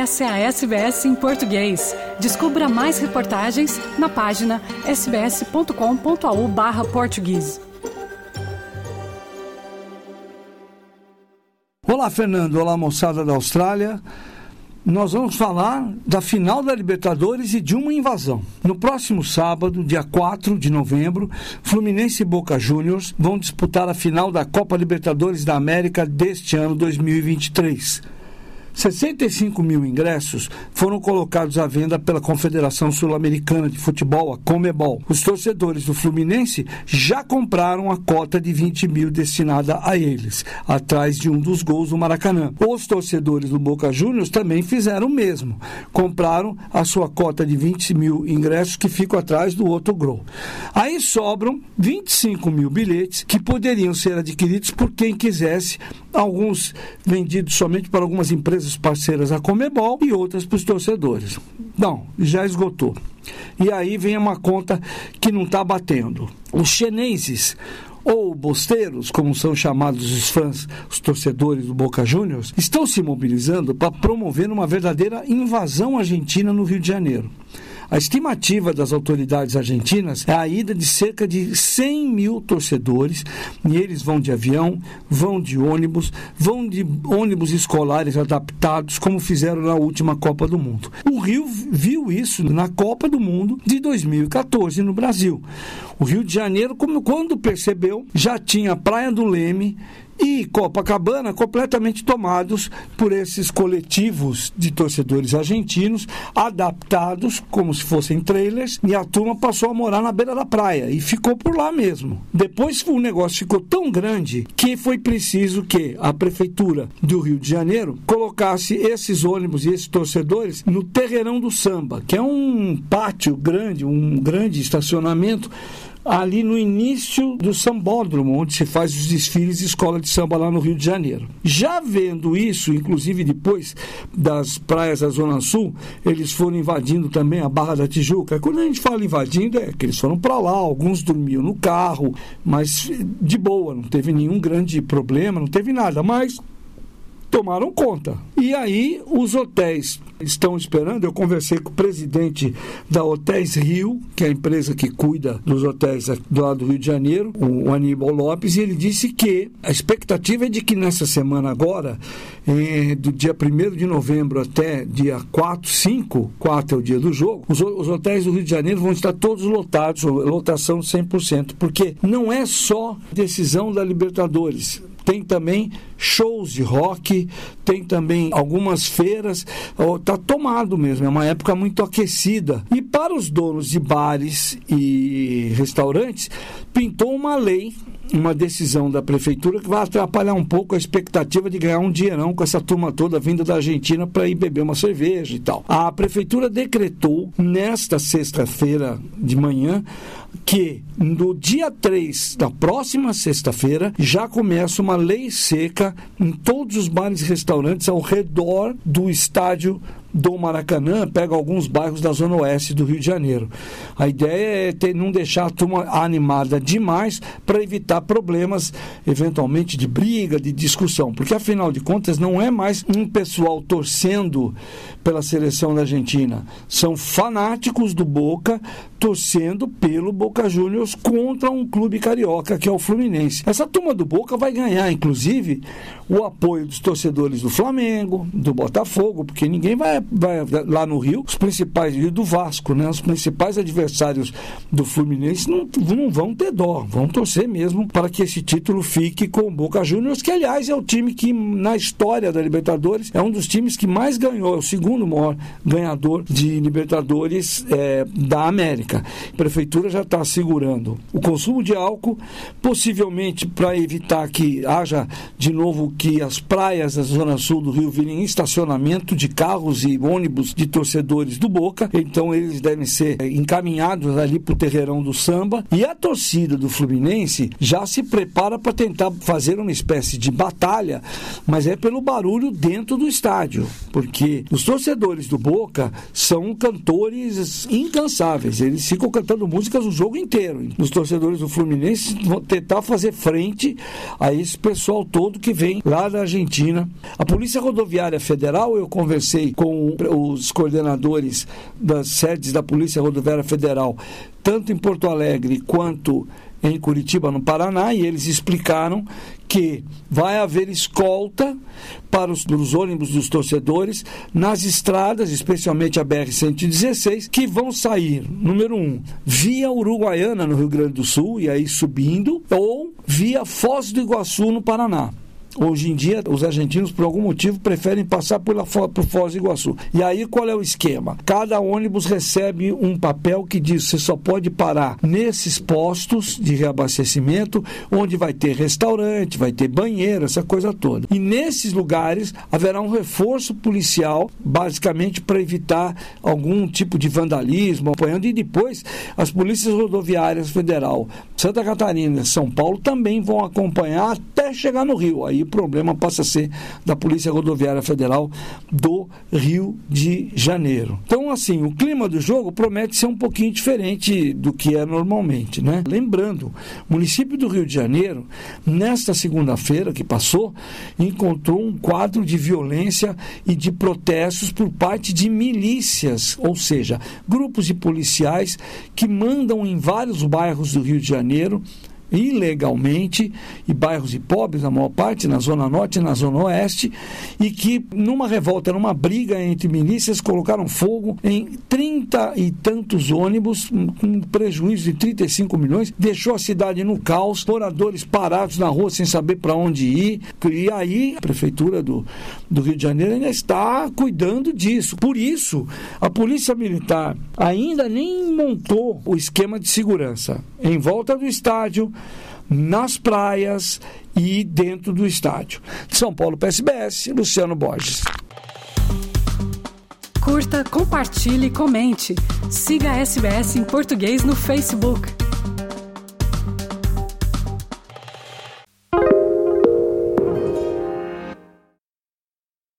Essa é a SBS em português. Descubra mais reportagens na página sbs.com.au barra português. Olá, Fernando. Olá, moçada da Austrália. Nós vamos falar da final da Libertadores e de uma invasão. No próximo sábado, dia 4 de novembro, Fluminense e Boca Juniors vão disputar a final da Copa Libertadores da América deste ano 2023. 65 mil ingressos foram colocados à venda pela Confederação Sul-Americana de Futebol, a Comebol. Os torcedores do Fluminense já compraram a cota de 20 mil destinada a eles, atrás de um dos gols do Maracanã. Os torcedores do Boca Juniors também fizeram o mesmo. Compraram a sua cota de 20 mil ingressos que ficam atrás do outro gol. Aí sobram 25 mil bilhetes que poderiam ser adquiridos por quem quisesse, alguns vendidos somente para algumas empresas empresas parceiras a Comebol e outras para os torcedores. Não, já esgotou. E aí vem uma conta que não está batendo. Os chineses ou bosteiros, como são chamados os fãs, os torcedores do Boca Juniors, estão se mobilizando para promover uma verdadeira invasão argentina no Rio de Janeiro. A estimativa das autoridades argentinas é a ida de cerca de 100 mil torcedores, e eles vão de avião, vão de ônibus, vão de ônibus escolares adaptados, como fizeram na última Copa do Mundo. O Rio viu isso na Copa do Mundo de 2014 no Brasil. O Rio de Janeiro, quando percebeu, já tinha a Praia do Leme e Copacabana completamente tomados por esses coletivos de torcedores argentinos, adaptados como se fossem trailers, e a turma passou a morar na beira da praia e ficou por lá mesmo. Depois o negócio ficou tão grande que foi preciso que a prefeitura do Rio de Janeiro colocasse esses ônibus e esses torcedores no Terreirão do Samba, que é um pátio grande, um grande estacionamento ali no início do sambódromo, onde se faz os desfiles de escola de samba lá no Rio de Janeiro. Já vendo isso, inclusive depois das praias da Zona Sul, eles foram invadindo também a Barra da Tijuca. Quando a gente fala invadindo, é que eles foram para lá, alguns dormiam no carro, mas de boa, não teve nenhum grande problema, não teve nada, mas tomaram conta. E aí os hotéis estão esperando. Eu conversei com o presidente da Hotéis Rio, que é a empresa que cuida dos hotéis do lado do Rio de Janeiro, o Aníbal Lopes, e ele disse que a expectativa é de que nessa semana agora, eh, do dia 1 de novembro até dia 4, 5, 4 é o dia do jogo, os, os hotéis do Rio de Janeiro vão estar todos lotados, lotação 100%, porque não é só decisão da Libertadores tem também shows de rock, tem também algumas feiras, está tomado mesmo, é uma época muito aquecida. E para os donos de bares e restaurantes, pintou uma lei uma decisão da prefeitura que vai atrapalhar um pouco a expectativa de ganhar um dinheirão com essa turma toda vinda da Argentina para ir beber uma cerveja e tal. A prefeitura decretou nesta sexta-feira de manhã que no dia 3 da próxima sexta-feira já começa uma lei seca em todos os bares e restaurantes ao redor do estádio do Maracanã, pega alguns bairros da zona oeste do Rio de Janeiro. A ideia é ter, não deixar a turma animada demais para evitar problemas, eventualmente, de briga, de discussão. Porque, afinal de contas, não é mais um pessoal torcendo pela seleção da Argentina. São fanáticos do Boca torcendo pelo Boca Juniors contra um clube carioca, que é o Fluminense. Essa turma do Boca vai ganhar, inclusive, o apoio dos torcedores do Flamengo, do Botafogo, porque ninguém vai, vai lá no Rio, os principais, e do Vasco, né? Os principais adversários do Fluminense não, não vão ter dó, vão torcer mesmo para que esse título fique com o Boca Juniors, que aliás é o time que na história da Libertadores é um dos times que mais ganhou, é o segundo maior ganhador de Libertadores é, da América. A prefeitura já está segurando o consumo de álcool, possivelmente para evitar que haja de novo que as praias da zona sul do Rio virem estacionamento de carros e ônibus de torcedores do Boca, então eles devem ser encaminhados ali para o terreirão do samba. E a torcida do Fluminense já se prepara para tentar fazer uma espécie de batalha, mas é pelo barulho dentro do estádio, porque os torcedores do Boca são cantores incansáveis, eles ficam cantando músicas o jogo inteiro. Os torcedores do Fluminense vão tentar fazer frente a esse pessoal todo que vem lá da Argentina. A Polícia Rodoviária Federal, eu conversei com os coordenadores das sedes da Polícia Rodoviária Federal, tanto em Porto Alegre quanto em Curitiba, no Paraná, e eles explicaram que vai haver escolta para os, os ônibus dos torcedores nas estradas, especialmente a BR-116, que vão sair, número um, via Uruguaiana, no Rio Grande do Sul, e aí subindo, ou via Foz do Iguaçu, no Paraná. Hoje em dia, os argentinos, por algum motivo, preferem passar por, por Foz do Iguaçu. E aí, qual é o esquema? Cada ônibus recebe um papel que diz que você só pode parar nesses postos de reabastecimento, onde vai ter restaurante, vai ter banheiro, essa coisa toda. E nesses lugares haverá um reforço policial, basicamente para evitar algum tipo de vandalismo, apoiando. E depois, as polícias rodoviárias federal, Santa Catarina e São Paulo também vão acompanhar até chegar no Rio. Aí o problema passa a ser da Polícia Rodoviária Federal do Rio de Janeiro. Então, assim, o clima do jogo promete ser um pouquinho diferente do que é normalmente, né? Lembrando, o município do Rio de Janeiro, nesta segunda-feira que passou, encontrou um quadro de violência e de protestos por parte de milícias, ou seja, grupos de policiais que mandam em vários bairros do Rio de Janeiro dinheiro ilegalmente e bairros de pobres, na maior parte, na Zona Norte e na Zona Oeste, e que numa revolta, numa briga entre milícias, colocaram fogo em 30 e tantos ônibus, com prejuízo de 35 milhões, deixou a cidade no caos, moradores parados na rua sem saber para onde ir, e aí a Prefeitura do, do Rio de Janeiro ainda está cuidando disso. Por isso, a Polícia Militar ainda nem montou o esquema de segurança em volta do estádio, nas praias e dentro do estádio. De São Paulo, PSBS, Luciano Borges. Curta, compartilhe, comente. Siga a SBS em português no Facebook.